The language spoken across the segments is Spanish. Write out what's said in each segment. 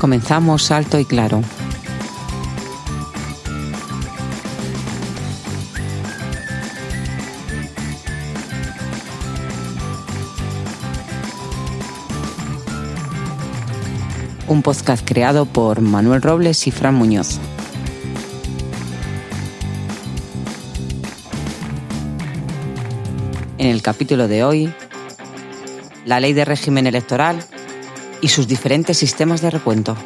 Comenzamos alto y claro. Un podcast creado por Manuel Robles y Fran Muñoz. En el capítulo de hoy, la ley de régimen electoral y sus diferentes sistemas de recuento.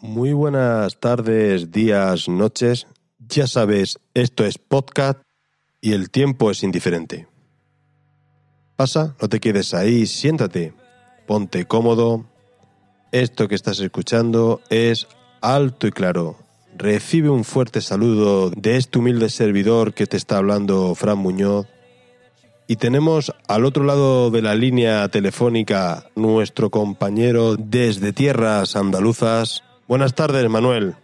Muy buenas tardes, días, noches. Ya sabes, esto es podcast y el tiempo es indiferente. Pasa, no te quedes ahí, siéntate, ponte cómodo. Esto que estás escuchando es alto y claro. Recibe un fuerte saludo de este humilde servidor que te está hablando Fran Muñoz y tenemos al otro lado de la línea telefónica nuestro compañero desde tierras andaluzas. Buenas tardes, Manuel.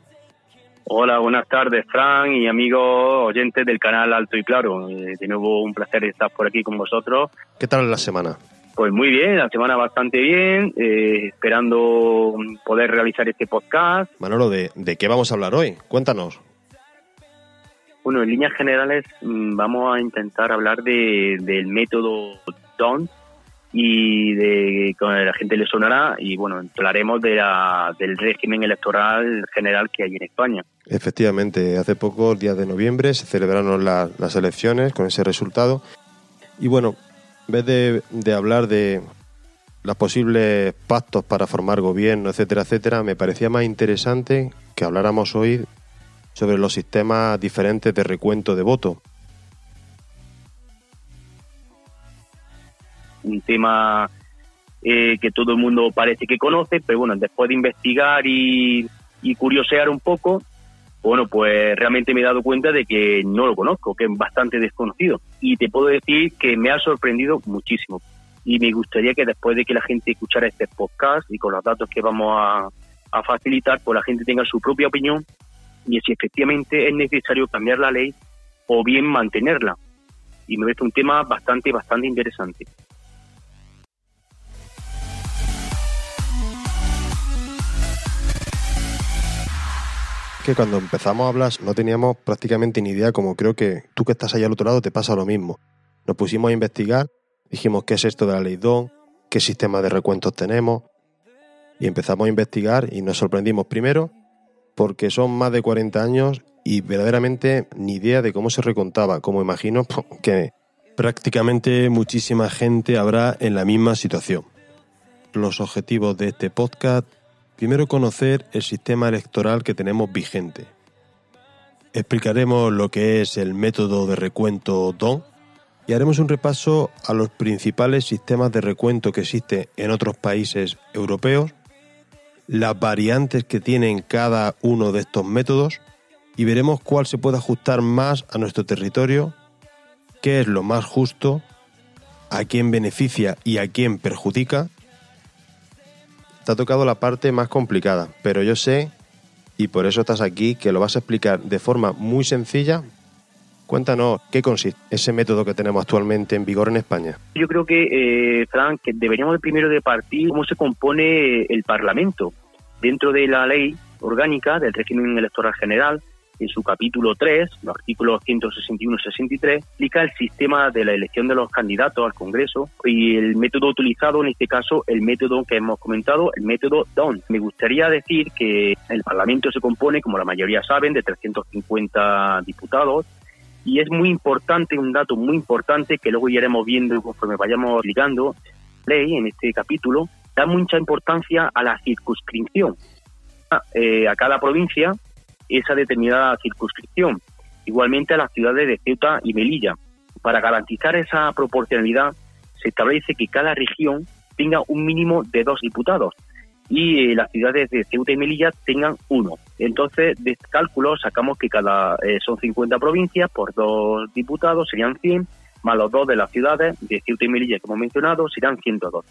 Hola, buenas tardes, Fran y amigos oyentes del canal Alto y Claro. Eh, de nuevo, un placer estar por aquí con vosotros. ¿Qué tal la semana? Pues muy bien, la semana bastante bien, eh, esperando poder realizar este podcast. Manolo, ¿de, ¿de qué vamos a hablar hoy? Cuéntanos. Bueno, en líneas generales mm, vamos a intentar hablar de, del método DON y de que la gente le sonará y bueno, hablaremos de del régimen electoral general que hay en España. Efectivamente, hace poco, el día de noviembre, se celebraron las elecciones con ese resultado y bueno, en vez de, de hablar de los posibles pactos para formar gobierno, etcétera, etcétera, me parecía más interesante que habláramos hoy sobre los sistemas diferentes de recuento de voto. Un tema eh, que todo el mundo parece que conoce, pero bueno, después de investigar y, curiosear un poco, bueno, pues realmente me he dado cuenta de que no lo conozco, que es bastante desconocido. Y te puedo decir que me ha sorprendido muchísimo. Y me gustaría que después de que la gente escuchara este podcast y con los datos que vamos a, a facilitar, pues la gente tenga su propia opinión y si efectivamente es necesario cambiar la ley o bien mantenerla. Y me parece un tema bastante, bastante interesante. Que cuando empezamos a hablar no teníamos prácticamente ni idea, como creo que tú que estás allá al otro lado te pasa lo mismo. Nos pusimos a investigar, dijimos qué es esto de la ley DON, qué sistema de recuentos tenemos, y empezamos a investigar y nos sorprendimos primero porque son más de 40 años y verdaderamente ni idea de cómo se recontaba, como imagino que prácticamente muchísima gente habrá en la misma situación. Los objetivos de este podcast, primero conocer el sistema electoral que tenemos vigente. Explicaremos lo que es el método de recuento DON y haremos un repaso a los principales sistemas de recuento que existen en otros países europeos las variantes que tienen cada uno de estos métodos y veremos cuál se puede ajustar más a nuestro territorio, qué es lo más justo, a quién beneficia y a quién perjudica. Te ha tocado la parte más complicada, pero yo sé, y por eso estás aquí, que lo vas a explicar de forma muy sencilla. Cuéntanos qué consiste ese método que tenemos actualmente en vigor en España. Yo creo que, eh, Frank, que deberíamos primero de partir cómo se compone el Parlamento. Dentro de la ley orgánica del régimen electoral general, en su capítulo 3, los artículos 161 y 63, explica el sistema de la elección de los candidatos al Congreso y el método utilizado, en este caso, el método que hemos comentado, el método DON. Me gustaría decir que el Parlamento se compone, como la mayoría saben, de 350 diputados y es muy importante, un dato muy importante que luego iremos viendo conforme vayamos explicando, ley en este capítulo, da mucha importancia a la circunscripción, eh, a cada provincia esa determinada circunscripción, igualmente a las ciudades de Ceuta y Melilla. Para garantizar esa proporcionalidad, se establece que cada región tenga un mínimo de dos diputados y las ciudades de Ceuta y Melilla tengan uno. Entonces, de este cálculo sacamos que cada son 50 provincias por dos diputados serían 100, más los dos de las ciudades de Ceuta y Melilla que hemos mencionado serán 102.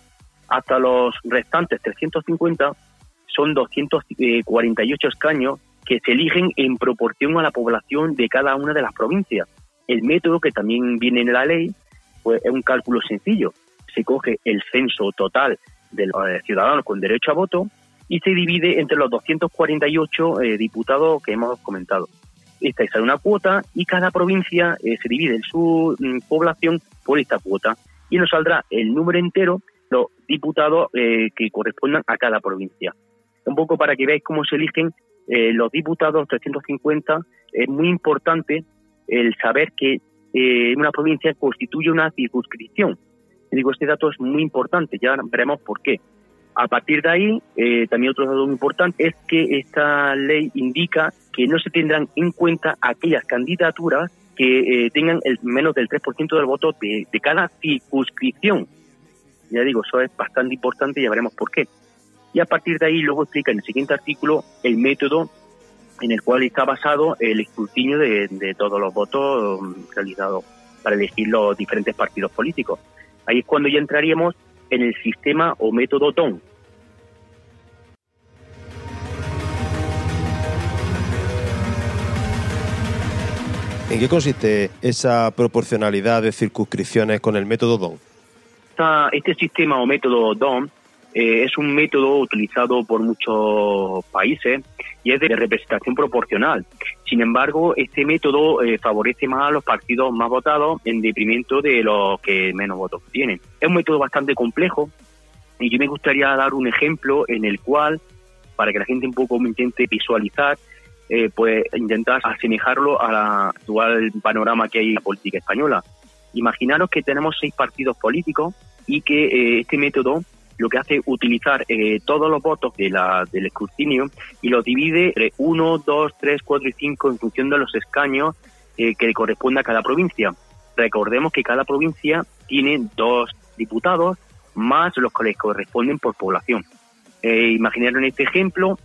Hasta los restantes 350 son 248 escaños que se eligen en proporción a la población de cada una de las provincias. El método que también viene en la ley pues, es un cálculo sencillo. Se coge el censo total de los eh, ciudadanos con derecho a voto y se divide entre los 248 eh, diputados que hemos comentado. Esta es una cuota y cada provincia eh, se divide en su mm, población por esta cuota y nos saldrá el número entero los diputados que correspondan a cada provincia. Un poco para que veáis cómo se eligen eh, los diputados 350, es muy importante el saber que eh, una provincia constituye una circunscripción. digo, este dato es muy importante, ya veremos por qué. A partir de ahí, eh, también otro dato muy importante es que esta ley indica que no se tendrán en cuenta aquellas candidaturas que tengan el menos del 3% del voto de, de cada circunscripción. Ya digo, eso es bastante importante y ya veremos por qué y a partir de ahí luego explica en el siguiente artículo el método en el cual está basado el escrutinio de, todos los votos um, realizados para elegir los diferentes partidos políticos. Ahí es cuando ya entraríamos en el sistema o método TON. ¿En qué consiste esa proporcionalidad de circunscripciones con el método DON? Este sistema o método DON eh, es un método utilizado por muchos países y es de representación proporcional. Sin embargo, este método eh, favorece más a los partidos más votados en detrimento de los que menos votos tienen. Es un método bastante complejo y yo me gustaría dar un ejemplo en el cual, para que la gente un poco me intente visualizar, eh, pues intentar asemejarlo al actual panorama que hay en la política española. Imaginaros que tenemos seis partidos políticos y que este método lo que hace utilizar eh, todos los votos de la, del escrutinio y los divide entre 1, 2, 3, 4 y 5 en función de los escaños eh, que le corresponde a cada provincia. Recordemos que cada provincia tiene dos diputados más los que les corresponden por población. Eh, imaginaron este ejemplo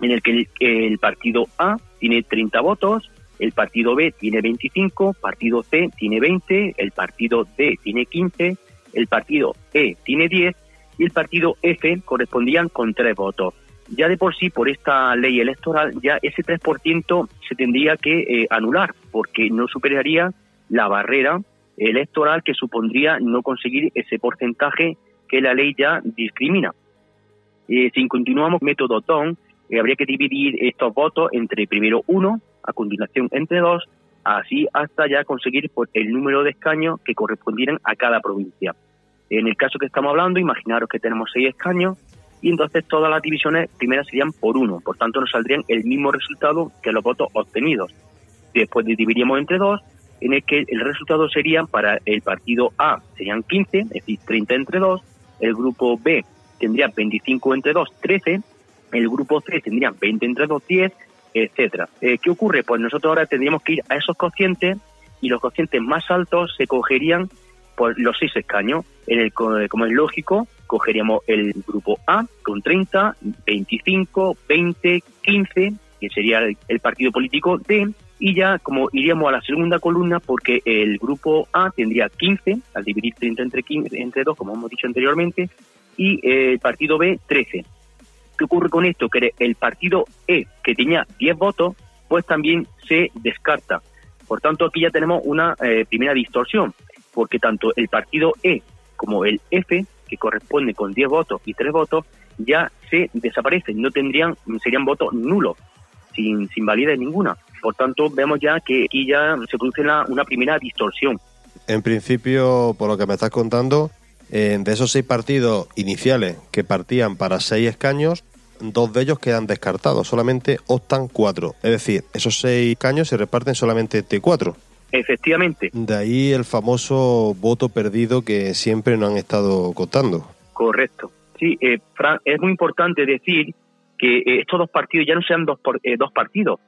en el que el, el, partido A tiene 30 votos, el partido B tiene 25, partido C tiene 20, el partido D tiene 15, el partido E tiene 10 y el partido F correspondían con tres votos. Ya de por sí, por esta ley electoral, ya ese 3% se tendría que eh, anular, porque no superaría la barrera electoral que supondría no conseguir ese porcentaje que la ley ya discrimina. Eh, si continuamos método TON, eh, habría que dividir estos votos entre primero uno, a continuación entre dos, así hasta ya conseguir pues, el número de escaños que correspondieran a cada provincia. En el caso que estamos hablando, imaginaros que tenemos seis escaños y entonces todas las divisiones primeras serían por uno, por tanto nos saldrían el mismo resultado que los votos obtenidos. Después dividiríamos entre dos, en el que el resultado sería para el partido A serían 15, es decir, 30 entre 2, el grupo B tendría 25 entre 2, 13, el grupo C tendría 20 entre 2, 10, etcétera. Eh, ¿Qué ocurre? Pues nosotros ahora tendríamos que ir a esos cocientes y los cocientes más altos se cogerían por los seis escaños. En el, como es lógico, cogeríamos el grupo A con 30, 25, 20, 15, que sería el, partido político D, y ya como iríamos a la segunda columna porque el grupo A tendría 15, al dividir 30 entre, 15, entre 2, como hemos dicho anteriormente, y el partido B 13. ¿Qué ocurre con esto? Que el partido E, que tenía 10 votos, pues también se descarta. Por tanto, aquí ya tenemos una eh, primera distorsión porque tanto el partido E como el F, que corresponde con 10 votos y 3 votos, ya se desaparecen, no tendrían, serían votos nulos, sin, sin validez ninguna. Por tanto, vemos ya que aquí ya se produce una, primera distorsión. En principio, por lo que me estás contando, de esos seis partidos iniciales que partían para seis escaños, dos de ellos quedan descartados, solamente optan cuatro. Es decir, esos seis escaños se reparten solamente de cuatro. Efectivamente. De ahí el famoso voto perdido que siempre nos han estado contando. Correcto. Sí, eh, Fran, es muy importante decir que eh, estos dos partidos ya no sean dos, eh, dos partidos,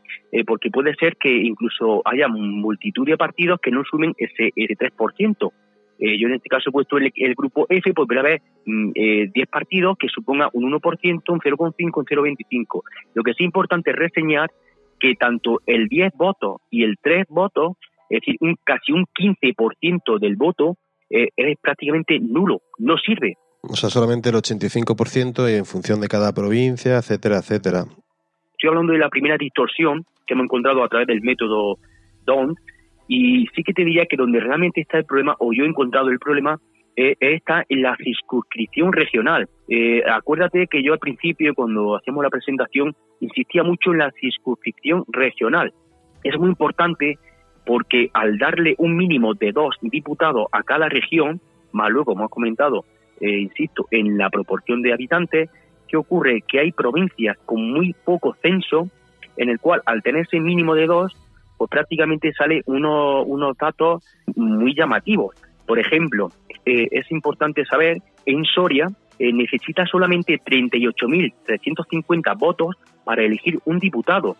porque puede ser que incluso haya multitud de partidos que no sumen ese, ese 3%. Eh, yo en este caso he puesto el, grupo F, pues voy a ver 10 partidos que suponga un 1%, un 0,5, un 0,25. Lo que es importante es reseñar que tanto el 10 votos y el 3 votos, es decir, un, casi un 15% del voto, eh, es prácticamente nulo, no sirve. O sea, solamente el 85% y en función de cada provincia, etcétera, etcétera. Estoy hablando de la primera distorsión que hemos encontrado a través del método DON y sí que te diría que donde realmente está el problema, o yo he encontrado el problema, eh, está en la circunscripción regional. Eh, acuérdate que yo al principio, cuando hacíamos la presentación, insistía mucho en la circunscripción regional. Es muy importante porque al darle un mínimo de dos diputados a cada región, más luego, como has comentado, eh, insisto, en la proporción de habitantes, ¿qué ocurre? Que hay provincias con muy poco censo, en el cual al tenerse mínimo de dos, pues prácticamente sale uno, unos datos muy llamativos. Por ejemplo, eh, es importante saber, en Soria eh, necesita solamente 38.350 votos para elegir un diputado.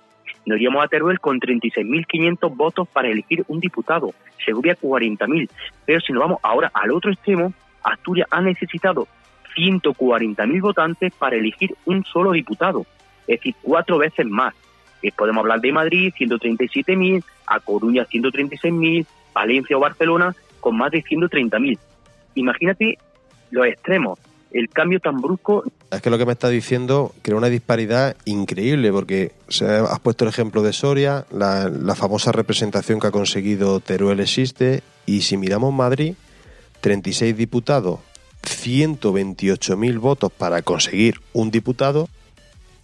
Iríamos a Teruel con 36.500 votos para elegir un diputado. Segovia 40.000. Pero si nos vamos ahora al otro extremo, Asturias ha necesitado 140.000 votantes para elegir un solo diputado. Es decir, cuatro veces más. Eh, podemos hablar de Madrid, 137.000, a Coruña, 136.000, Valencia o Barcelona, con más de 130.000. Imagínate los extremos, el cambio tan brusco. Es que lo que me está diciendo crea una disparidad increíble, porque has puesto el ejemplo de Soria, la, la famosa representación que ha conseguido Teruel existe, y si miramos Madrid, 36 diputados, 128.000 votos para conseguir un diputado,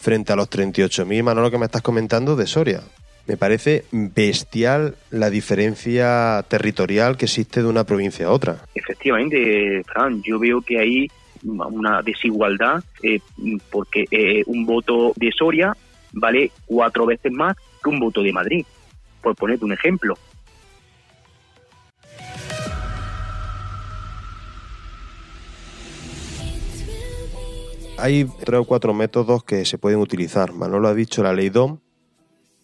frente a los 38.000, Manolo, que me estás comentando de Soria. Me parece bestial la diferencia territorial que existe de una provincia a otra. Efectivamente, Fran, yo veo que hay una desigualdad eh, porque eh, un voto de Soria vale cuatro veces más que un voto de Madrid, por ponerte un ejemplo. hay tres o cuatro métodos que se pueden utilizar. Manolo ha dicho la ley DOM.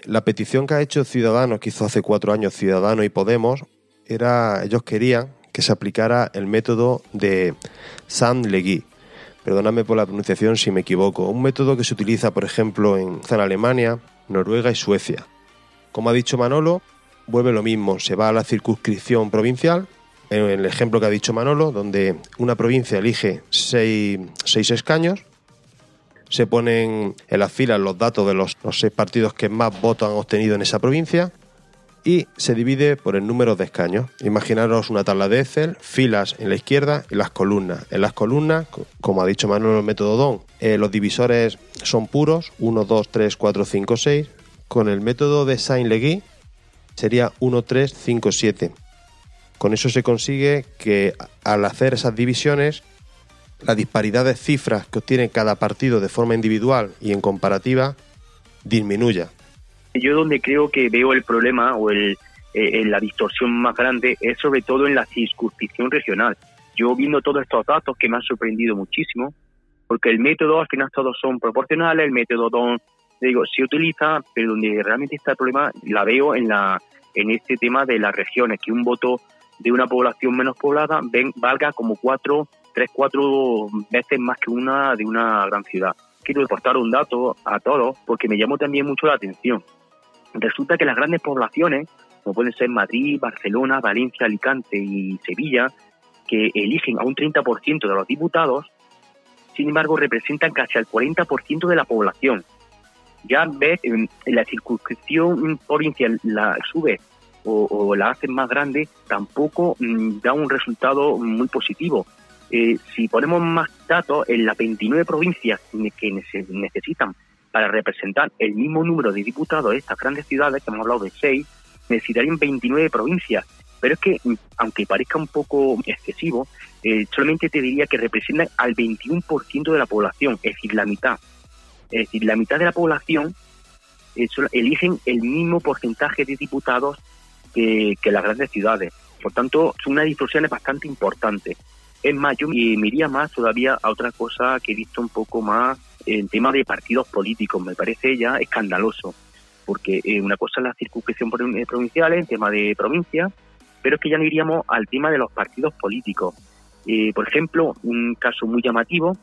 La petición que ha hecho Ciudadanos, que hizo hace cuatro años Ciudadanos y Podemos, era, ellos querían que se aplicara el método de Saint-Legui. Perdóname por la pronunciación si me equivoco. Un método que se utiliza, por ejemplo, en, en Alemania, Noruega y Suecia. Como ha dicho Manolo, vuelve lo mismo. Se va a la circunscripción provincial, en el ejemplo que ha dicho Manolo, donde una provincia elige seis, seis escaños se ponen en las filas los datos de los, seis partidos que más votos han obtenido en esa provincia y se divide por el número de escaños. Imaginaros una tabla de Excel, filas en la izquierda y las columnas. En las columnas, como ha dicho Manuel el método DON, eh, los divisores son puros, 1, 2, 3, 4, 5, 6. Con el método de Saint-Legui sería 1, 3, 5, 7. Con eso se consigue que al hacer esas divisiones la disparidad de cifras que obtiene cada partido de forma individual y en comparativa disminuya. Yo donde creo que veo el problema o el, eh, la distorsión más grande es sobre todo en la circunscripción regional. Yo viendo todos estos datos que me han sorprendido muchísimo, porque el método al final todos son proporcionales, el método don, digo, se utiliza, pero donde realmente está el problema la veo en la en este tema de las regiones, que un voto de una población menos poblada ven, valga como cuatro tres, cuatro veces más que una de una gran ciudad. Quiero reportar un dato a todos porque me llamó también mucho la atención. Resulta que las grandes poblaciones, como pueden ser Madrid, Barcelona, Valencia, Alicante y Sevilla, que eligen a un 30% de los diputados, sin embargo representan casi al 40% de la población. Ya ves, en, la circunscripción provincial la sube o, la hacen más grande, tampoco mm, da un resultado muy positivo. Eh, si ponemos más datos, en las 29 provincias que necesitan para representar el mismo número de diputados de estas grandes ciudades, que hemos hablado de 6, necesitarían 29 provincias. Pero es que, aunque parezca un poco excesivo, eh, solamente te diría que representan al 21% de la población, es decir, la mitad. Es decir, la mitad de la población eh, eligen el mismo porcentaje de diputados que, las grandes ciudades. Por tanto, son una distorsión bastante importante. Es más, yo me iría más todavía a otra cosa que he visto un poco más en tema de partidos políticos. Me parece ya escandaloso, porque eh, una cosa es la circunscripción eh, provincial, en tema de provincia, pero es que ya no iríamos al tema de los partidos políticos. Eh, por ejemplo, un caso muy llamativo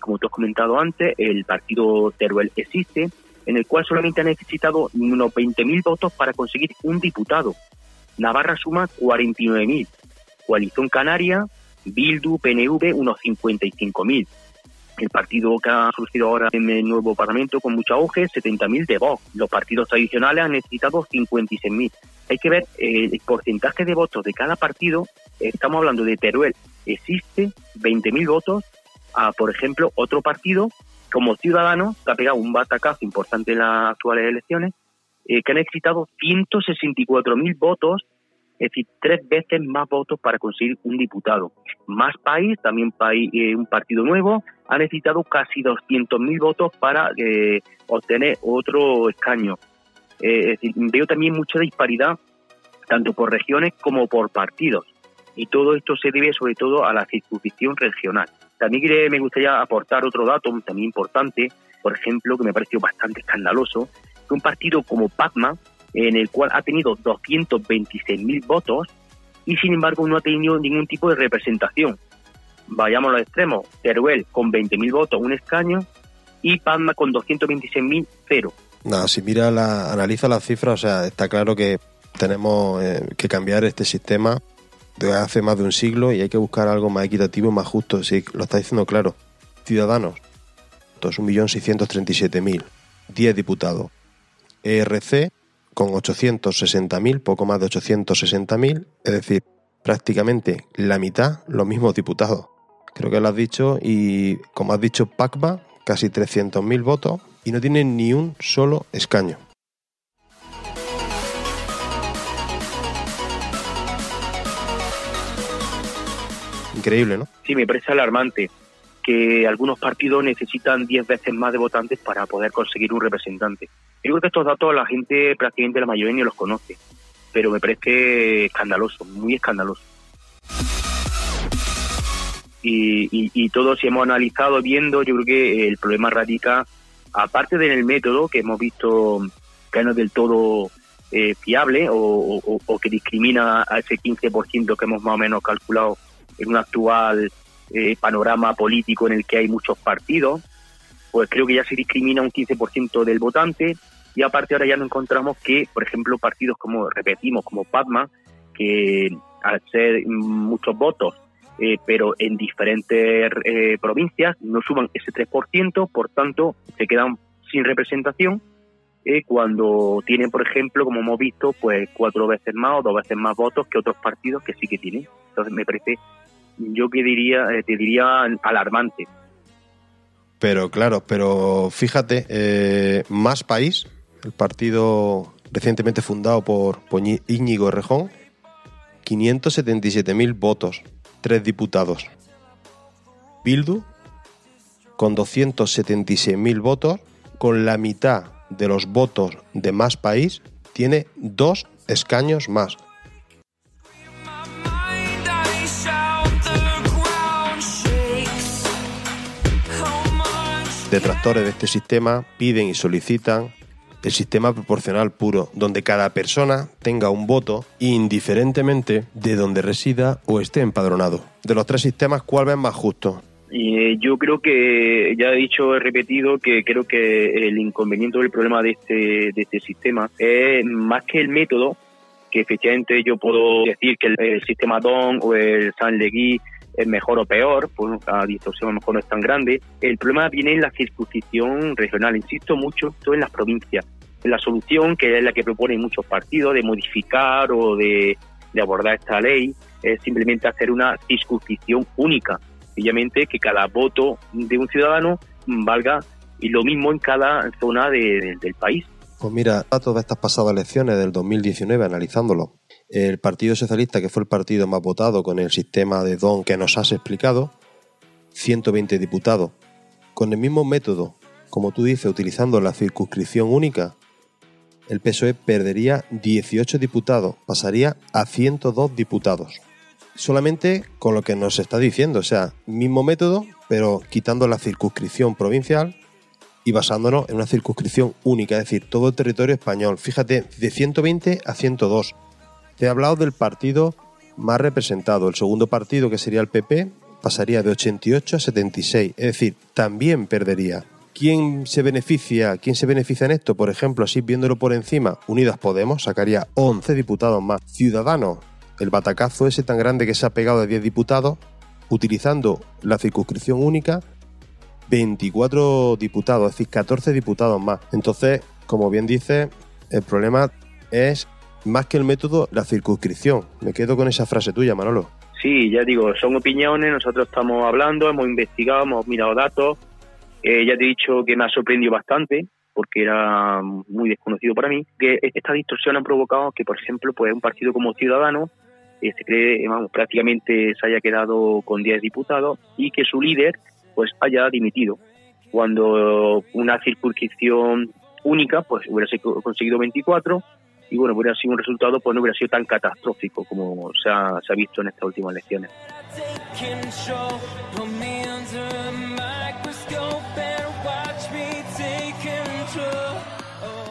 como tú has comentado antes, el partido Teruel existe, en el cual solamente ha necesitado unos 20.000 votos para conseguir un diputado. Navarra suma 49.000. Coalición Canaria, Bildu, PNV, unos 55.000 el partido que ha surgido ahora en el nuevo Parlamento con mucha auge, 70.000 de Vox. Los partidos tradicionales han necesitado 56.000. Hay que ver eh, el porcentaje de votos de cada partido. Estamos hablando de Teruel. Existe 20.000 votos a, por ejemplo, otro partido como Ciudadanos, que ha pegado un batacazo importante en las actuales elecciones, eh, que ha necesitado 164.000 votos es decir, tres veces más votos para conseguir un diputado. Más país, también país, eh, un partido nuevo, ha necesitado casi 200.000 votos para eh, obtener otro escaño. Eh, es decir, veo también mucha disparidad, tanto por regiones como por partidos. Y todo esto se debe sobre todo a la circunscripción regional. También me gustaría aportar otro dato también importante, por ejemplo, que me pareció bastante escandaloso, que un partido como PACMA, en el cual ha tenido 226.000 votos y sin embargo no ha tenido ningún tipo de representación. Vayamos a los extremos, Teruel con 20.000 votos, un escaño, y Palma con 226.000, cero. Nada, si mira, la, analiza las cifras, o sea, está claro que tenemos eh, que cambiar este sistema de hace más de un siglo y hay que buscar algo más equitativo más justo. Sí, lo está diciendo claro. Ciudadanos, 2.637.000, 10 diputados. ERC, con 860.000, poco más de 860.000, es decir, prácticamente la mitad los mismos diputados. Creo que lo has dicho y como has dicho PACBA, casi 300.000 votos y no tienen ni un solo escaño. Increíble, ¿no? Sí, me parece alarmante que algunos partidos necesitan 10 veces más de votantes para poder conseguir un representante. Yo creo que estos datos la gente, prácticamente la mayoría, ni los conoce, pero me parece escandaloso, muy escandaloso. Y, todos si hemos analizado viendo, yo creo que el problema radica, aparte del método que hemos visto que no es del todo eh, fiable o, que discrimina a ese 15% que hemos más o menos calculado en un actual eh, panorama político en el que hay muchos partidos, pues creo que ya se discrimina un 15% del votante y aparte ahora ya nos encontramos que, por ejemplo, partidos como, repetimos, como Padma, que al ser muchos votos, eh, pero en diferentes eh, provincias, no suban ese 3%, por tanto, se quedan sin representación eh, cuando tienen, por ejemplo, como hemos visto, pues cuatro veces más o dos veces más votos que otros partidos que sí que tienen. Entonces me parece, yo que diría, te diría alarmante. Pero claro, pero fíjate, más país el partido recientemente fundado por Íñigo Rejón, 577.000 votos, tres diputados. Bildu, con 276.000 votos, con la mitad de los votos de más país, tiene dos escaños más. Detractores de este sistema piden y solicitan el sistema proporcional puro, donde cada persona tenga un voto indiferentemente de donde resida o esté empadronado. De los tres sistemas, ¿cuál ves más justo? Y yo creo que, ya he dicho, he repetido que creo que el inconveniente o el problema de este, de este sistema es más que el método, que efectivamente yo puedo decir que el, sistema DON o el San Legui es mejor o peor, pues la distorsión a lo mejor no es tan grande. El problema viene en la circunscripción regional, insisto mucho, todo en las provincias la solución, que es la que proponen muchos partidos, de modificar o de, abordar esta ley, es simplemente hacer una circunscripción única. Obviamente que cada voto de un ciudadano valga y lo mismo en cada zona del país. Pues mira, a todas estas pasadas elecciones del 2019, analizándolo, el Partido Socialista, que fue el partido más votado con el sistema de DON que nos has explicado, 120 diputados. Con el mismo método, como tú dices, utilizando la circunscripción única, el PSOE perdería 18 diputados, pasaría a 102 diputados. Solamente con lo que nos está diciendo, o sea, mismo método, pero quitando la circunscripción provincial y basándonos en una circunscripción única, es decir, todo el territorio español. Fíjate, de 120 a 102. Te he hablado del partido más representado. El segundo partido, que sería el PP, pasaría de 88 a 76. Es decir, también perdería. ¿Quién se beneficia? ¿Quién se beneficia en esto? Por ejemplo, así viéndolo por encima, Unidas Podemos sacaría 11 diputados más. Ciudadanos, el batacazo ese tan grande que se ha pegado de 10 diputados, utilizando la circunscripción única, 24 diputados, es decir, 14 diputados más. Entonces, como bien dice, el problema es más que el método, la circunscripción. Me quedo con esa frase tuya, Manolo. Sí, ya digo, son opiniones, nosotros estamos hablando, hemos investigado, hemos mirado datos. Eh, ya te he dicho que me ha sorprendido bastante, porque era muy desconocido para mí, que esta distorsión ha provocado que, por ejemplo, pues un partido como Ciudadanos eh, se cree, vamos, prácticamente se haya quedado con 10 diputados y que su líder pues haya dimitido. Cuando una circunscripción única, pues hubiera conseguido 24 y bueno, hubiera sido un resultado, pues no hubiera sido tan catastrófico como se ha, se ha visto en estas últimas elecciones.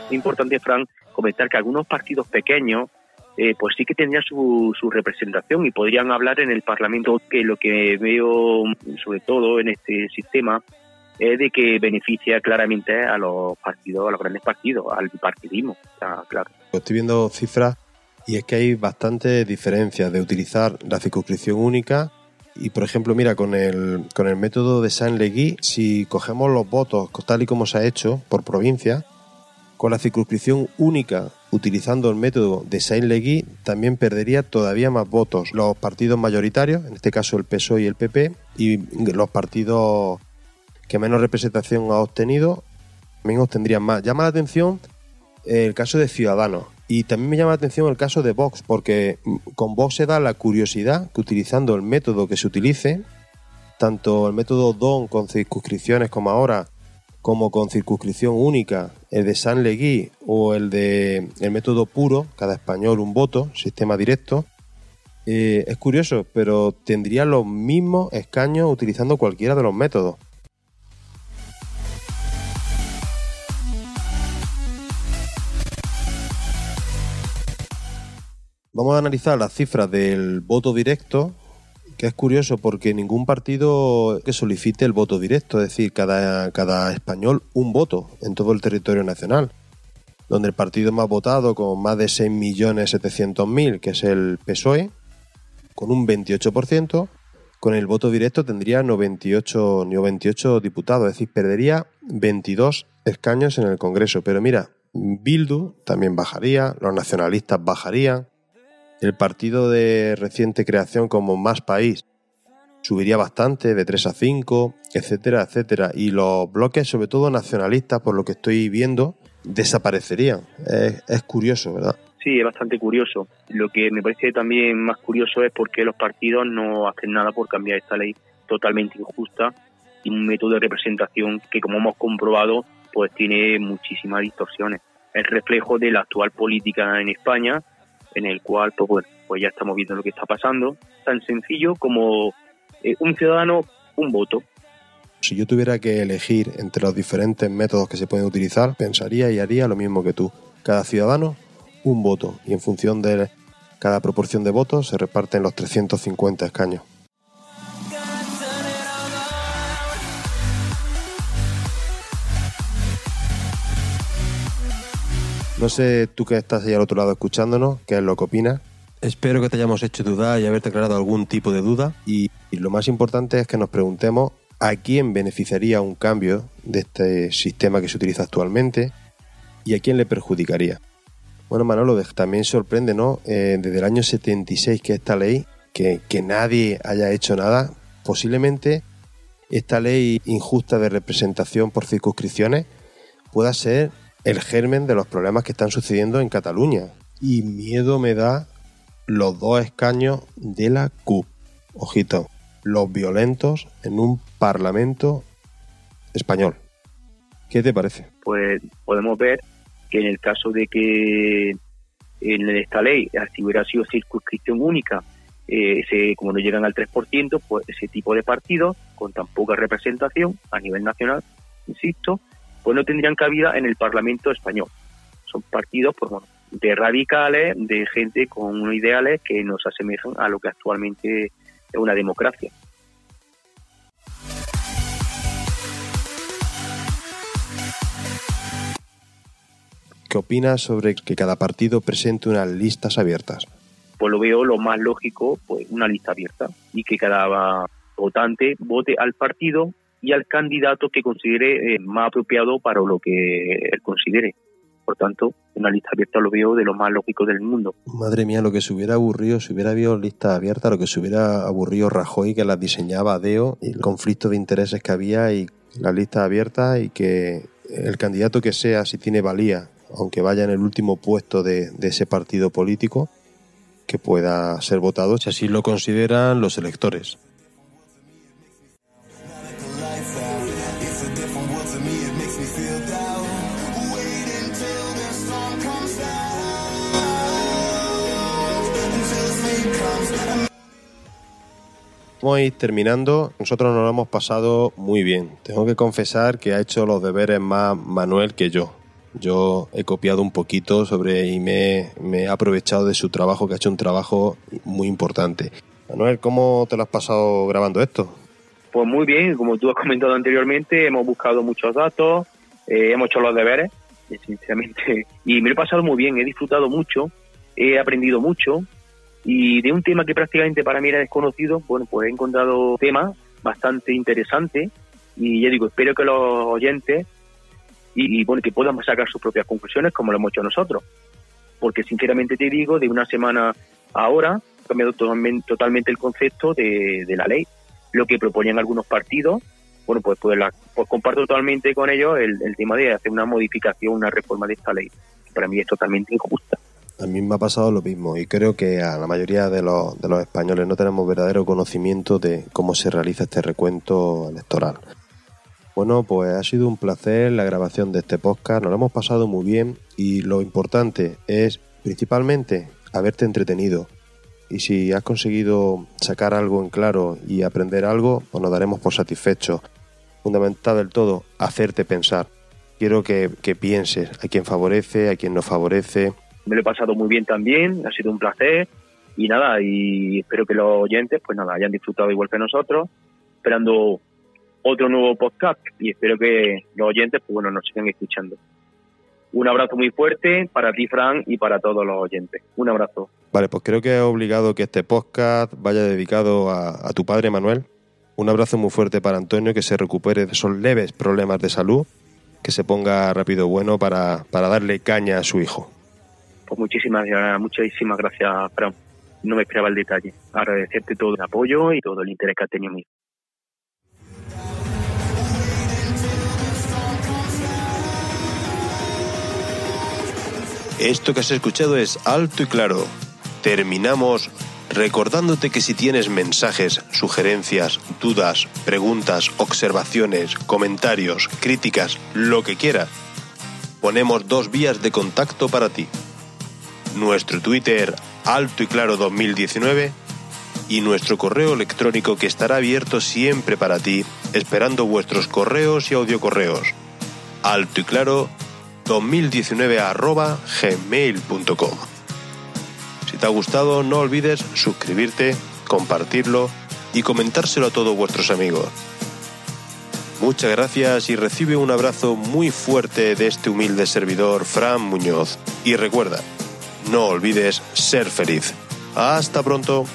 Es importante, Frank, comentar que algunos partidos pequeños eh, pues sí que tendrían su, su representación y podrían hablar en el Parlamento, que lo que veo sobre todo en este sistema es de que beneficia claramente a los partidos, a los grandes partidos, al bipartidismo, claro. Estoy viendo cifras y es que hay bastantes diferencias de utilizar la circunscripción única y por ejemplo, mira, con el, con el método de Saint-Legui, si cogemos los votos tal y como se ha hecho por provincia, con la circunscripción única utilizando el método de Saint-Legui también perdería todavía más votos los partidos mayoritarios, en este caso el PSOE y el PP, y los partidos que menos representación ha obtenido también obtendrían más. Llama la atención el caso de Ciudadanos y también me llama la atención el caso de Vox, porque con Vox se da la curiosidad que utilizando el método que se utilice, tanto el método DON con circunscripciones como ahora, como con circunscripción única, el de San Legui o el de el método puro, cada español un voto, sistema directo, eh, es curioso, pero tendría los mismos escaños utilizando cualquiera de los métodos. Vamos a analizar las cifras del voto directo, que es curioso porque ningún partido que solicite el voto directo, es decir, cada, cada español un voto en todo el territorio nacional, donde el partido más votado, con más de 6.700.000, que es el PSOE, con un 28%, con el voto directo tendría 98, 98 diputados, es decir, perdería 22 escaños en el Congreso. Pero mira, Bildu también bajaría, los nacionalistas bajarían, el partido de reciente creación como Más País subiría bastante, de 3 a 5, etcétera, etcétera. Y los bloques, sobre todo nacionalistas, por lo que estoy viendo, desaparecerían. Es, curioso, ¿verdad? Sí, es bastante curioso. Lo que me parece también más curioso es por qué los partidos no hacen nada por cambiar esta ley totalmente injusta y un método de representación que, como hemos comprobado, pues tiene muchísimas distorsiones. Es reflejo de la actual política en España en el cual pues, pues ya estamos viendo lo que está pasando, tan sencillo como eh, un ciudadano, un voto. Si yo tuviera que elegir entre los diferentes métodos que se pueden utilizar, pensaría y haría lo mismo que tú. Cada ciudadano, un voto, y en función de cada proporción de votos se reparten los 350 escaños. No sé tú que estás ahí al otro lado escuchándonos, qué es lo que opinas. Espero que te hayamos hecho dudar y haberte aclarado algún tipo de duda. Y, lo más importante es que nos preguntemos a quién beneficiaría un cambio de este sistema que se utiliza actualmente y a quién le perjudicaría. Bueno, Manolo, también sorprende, ¿no? Eh, desde el año 76 que esta ley, que, que nadie haya hecho nada, posiblemente esta ley injusta de representación por circunscripciones pueda ser el germen de los problemas que están sucediendo en Cataluña. Y miedo me da los dos escaños de la CUP. Ojito, los violentos en un parlamento español. ¿Qué te parece? Pues podemos ver que en el caso de que en esta ley, si hubiera sido circunscripción única, eh, ese, como no llegan al 3%, pues ese tipo de partidos, con tan poca representación a nivel nacional, insisto, pues no tendrían cabida en el Parlamento español. Son partidos, pues bueno, de radicales, de gente con unos ideales que nos asemejan a lo que actualmente es una democracia. ¿Qué opinas sobre que cada partido presente unas listas abiertas? Pues lo veo lo más lógico, pues una lista abierta y que cada votante vote al partido y al candidato que considere eh, más apropiado para lo que él considere. Por tanto, una lista abierta lo veo de lo más lógico del mundo. Madre mía, lo que se hubiera aburrido, si hubiera habido lista abierta, lo que se hubiera aburrido Rajoy, que las diseñaba Deo, y el conflicto de intereses que había y la lista abierta y que el candidato que sea, si tiene valía, aunque vaya en el último puesto de, de ese partido político, que pueda ser votado si así lo consideran los electores. Vamos a ir terminando. Nosotros nos lo hemos pasado muy bien. Tengo que confesar que ha hecho los deberes más Manuel que yo. Yo he copiado un poquito sobre y me, he aprovechado de su trabajo, que ha hecho un trabajo muy importante. Manuel, ¿cómo te lo has pasado grabando esto? Pues muy bien, como tú has comentado anteriormente, hemos buscado muchos datos, eh, hemos hecho los deberes, sinceramente, y me lo he pasado muy bien, he disfrutado mucho, he aprendido mucho, y de un tema que prácticamente para mí era desconocido, bueno, pues he encontrado temas bastante interesantes y ya digo, espero que los oyentes y, bueno, que puedan sacar sus propias conclusiones como lo hemos hecho nosotros. Porque sinceramente te digo, de una semana a ahora ha cambiado totalmente, el concepto de, la ley. Lo que proponían algunos partidos, bueno, pues, pues, la, pues comparto totalmente con ellos el, el tema de hacer una modificación, una reforma de esta ley. Para mí es totalmente injusta. A mí me ha pasado lo mismo y creo que a la mayoría de los, de los españoles no tenemos verdadero conocimiento de cómo se realiza este recuento electoral. Bueno, pues ha sido un placer la grabación de este podcast, nos lo hemos pasado muy bien y lo importante es principalmente haberte entretenido. Y si has conseguido sacar algo en claro y aprender algo, pues nos daremos por satisfechos. Fundamental del todo, hacerte pensar. Quiero que, que pienses a quién favorece, a quién no favorece, me lo he pasado muy bien también, ha sido un placer y nada, y espero que los oyentes pues nada, hayan disfrutado igual que nosotros, esperando otro nuevo podcast y espero que los oyentes pues bueno, nos sigan escuchando. Un abrazo muy fuerte para ti, Fran, y para todos los oyentes. Un abrazo. Vale, pues creo que es obligado que este podcast vaya dedicado a, a tu padre, Manuel. Un abrazo muy fuerte para Antonio, que se recupere de esos leves problemas de salud, que se ponga rápido bueno para, para darle caña a su hijo. Pues muchísimas, muchísimas gracias, Fran. No me esperaba el detalle. Agradecerte todo el apoyo y todo el interés que has tenido. Esto que has escuchado es alto y claro. Terminamos recordándote que si tienes mensajes, sugerencias, dudas, preguntas, observaciones, comentarios, críticas, lo que quieras, ponemos dos vías de contacto para ti nuestro Twitter alto y claro 2019 y nuestro correo electrónico que estará abierto siempre para ti, esperando vuestros correos y audiocorreos. Alto y claro 2019 arroba gmail.com. Si te ha gustado, no olvides suscribirte, compartirlo y comentárselo a todos vuestros amigos. Muchas gracias y recibe un abrazo muy fuerte de este humilde servidor Fran Muñoz. Y recuerda, no olvides ser feliz. Hasta pronto.